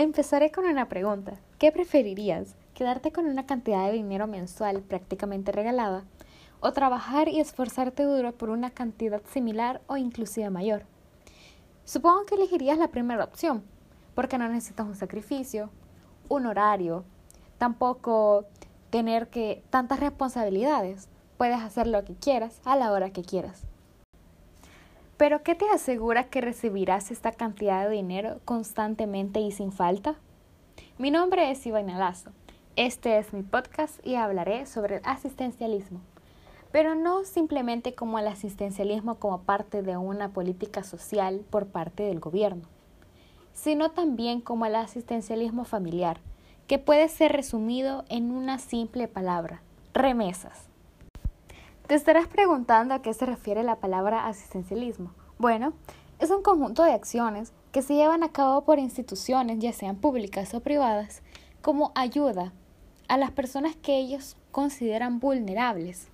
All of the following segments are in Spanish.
Empezaré con una pregunta. ¿Qué preferirías? ¿Quedarte con una cantidad de dinero mensual prácticamente regalada? ¿O trabajar y esforzarte duro por una cantidad similar o inclusive mayor? Supongo que elegirías la primera opción, porque no necesitas un sacrificio, un horario, tampoco tener que tantas responsabilidades. Puedes hacer lo que quieras a la hora que quieras. Pero ¿qué te asegura que recibirás esta cantidad de dinero constantemente y sin falta? Mi nombre es Ivana Lazo. Este es mi podcast y hablaré sobre el asistencialismo. Pero no simplemente como el asistencialismo como parte de una política social por parte del gobierno, sino también como el asistencialismo familiar, que puede ser resumido en una simple palabra, remesas. Te estarás preguntando a qué se refiere la palabra asistencialismo. Bueno, es un conjunto de acciones que se llevan a cabo por instituciones, ya sean públicas o privadas, como ayuda a las personas que ellos consideran vulnerables.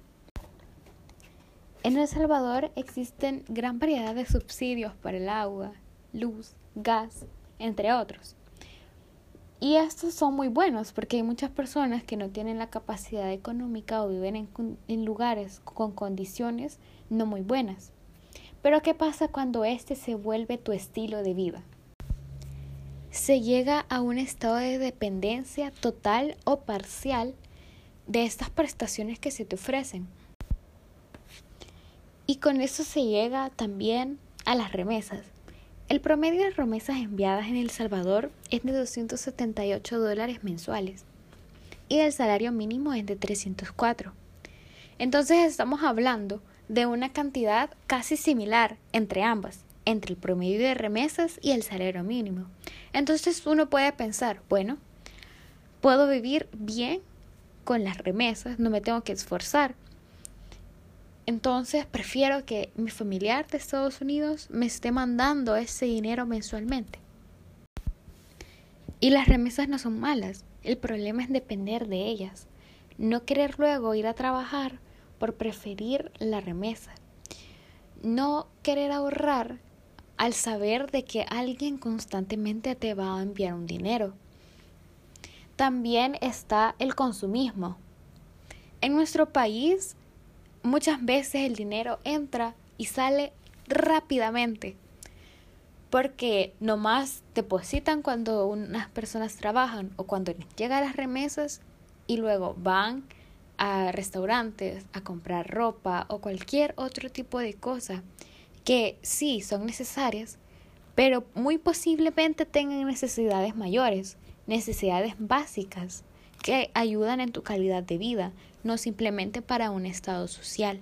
En El Salvador existen gran variedad de subsidios para el agua, luz, gas, entre otros. Y estos son muy buenos porque hay muchas personas que no tienen la capacidad económica o viven en, lugares con condiciones no muy buenas. Pero ¿qué pasa cuando este se vuelve tu estilo de vida? Se llega a un estado de dependencia total o parcial de estas prestaciones que se te ofrecen. Y con eso se llega también a las remesas. El promedio de remesas enviadas en El Salvador es de 278 dólares mensuales y el salario mínimo es de 304. Entonces estamos hablando de una cantidad casi similar entre ambas, entre el promedio de remesas y el salario mínimo. Entonces uno puede pensar, bueno, puedo vivir bien con las remesas, no me tengo que esforzar, entonces prefiero que mi familiar de Estados Unidos me esté mandando ese dinero mensualmente. Y las remesas no son malas, el problema es depender de ellas, no querer luego ir a trabajar por preferir la remesa, no querer ahorrar al saber de que alguien constantemente te va a enviar un dinero. También está el consumismo. En nuestro país muchas veces el dinero entra y sale rápidamente porque nomás depositan cuando unas personas trabajan o cuando llegan las remesas y luego van a restaurantes a comprar ropa o cualquier otro tipo de cosa que sí son necesarias, pero muy posiblemente tengan necesidades mayores, necesidades básicas que ayudan en tu calidad de vida, no simplemente para un estado social.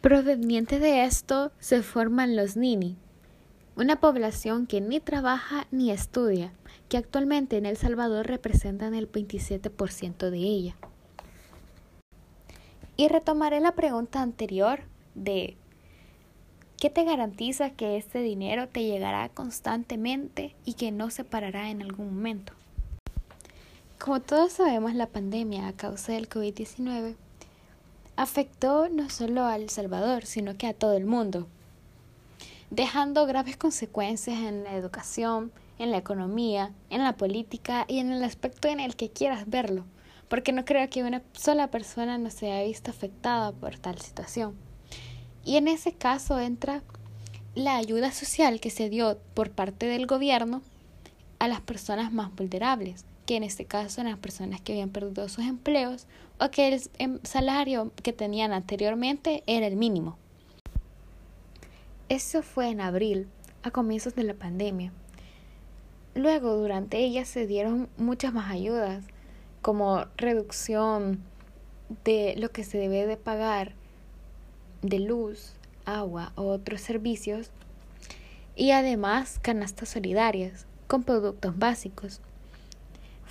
Proveniente de esto se forman los Nini, una población que ni trabaja ni estudia, que actualmente en El Salvador representan el 27% de ella. Y retomaré la pregunta anterior de ¿qué te garantiza que este dinero te llegará constantemente y que no se parará en algún momento? Como todos sabemos, la pandemia a causa del COVID-19 afectó no solo a El Salvador, sino que a todo el mundo, dejando graves consecuencias en la educación, en la economía, en la política y en el aspecto en el que quieras verlo, porque no creo que una sola persona no se haya visto afectada por tal situación. Y en ese caso entra la ayuda social que se dio por parte del gobierno a las personas más vulnerables, que en este caso eran personas que habían perdido sus empleos o que el em, salario que tenían anteriormente era el mínimo. Eso fue en abril, a comienzos de la pandemia. Luego, durante ella se dieron muchas más ayudas, como reducción de lo que se debe de pagar de luz, agua o otros servicios, y además canastas solidarias con productos básicos.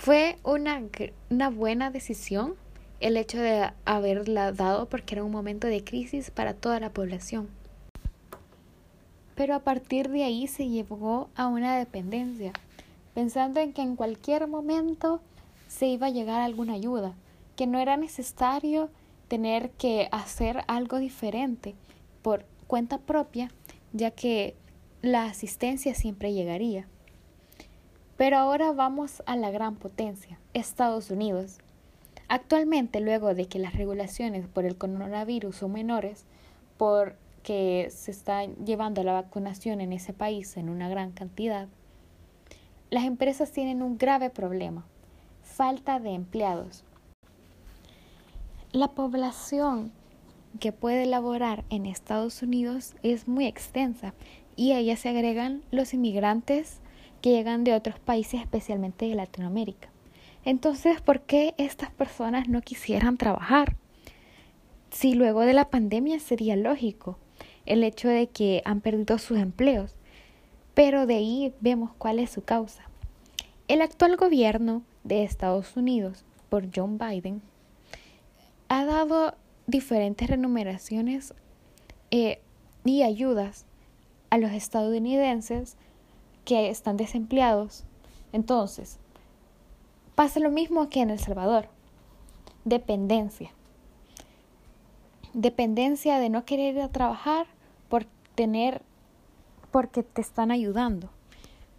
Fue una, una buena decisión el hecho de haberla dado porque era un momento de crisis para toda la población. Pero a partir de ahí se llevó a una dependencia, pensando en que en cualquier momento se iba a llegar alguna ayuda, que no era necesario tener que hacer algo diferente por cuenta propia, ya que la asistencia siempre llegaría. Pero ahora vamos a la gran potencia, Estados Unidos. Actualmente, luego de que las regulaciones por el coronavirus son menores, porque se está llevando la vacunación en ese país en una gran cantidad, las empresas tienen un grave problema, falta de empleados. La población que puede laborar en Estados Unidos es muy extensa y a ella se agregan los inmigrantes que llegan de otros países, especialmente de Latinoamérica. Entonces, ¿por qué estas personas no quisieran trabajar? Si luego de la pandemia sería lógico el hecho de que han perdido sus empleos, pero de ahí vemos cuál es su causa. El actual gobierno de Estados Unidos, por John Biden, ha dado diferentes remuneraciones eh, y ayudas a los estadounidenses que están desempleados. Entonces, Pasa lo mismo que en El Salvador. Dependencia. Dependencia de no querer ir a trabajar por tener porque te están ayudando,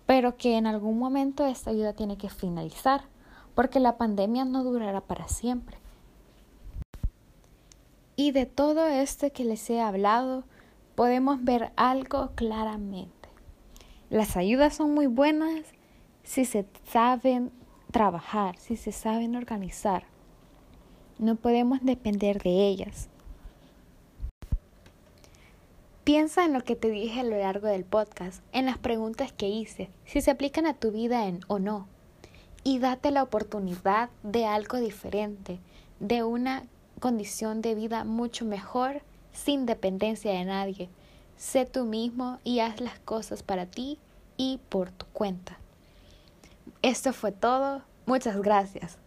pero que en algún momento esta ayuda tiene que finalizar, porque la pandemia no durará para siempre. Y de todo esto que les he hablado, podemos ver algo claramente. Las ayudas son muy buenas si se saben trabajar, si se saben organizar. No podemos depender de ellas. Piensa en lo que te dije a lo largo del podcast, en las preguntas que hice, si se aplican a tu vida en o no. Y date la oportunidad de algo diferente, de una condición de vida mucho mejor, sin dependencia de nadie. Sé tú mismo y haz las cosas para ti y por tu cuenta. Esto fue todo. Muchas gracias.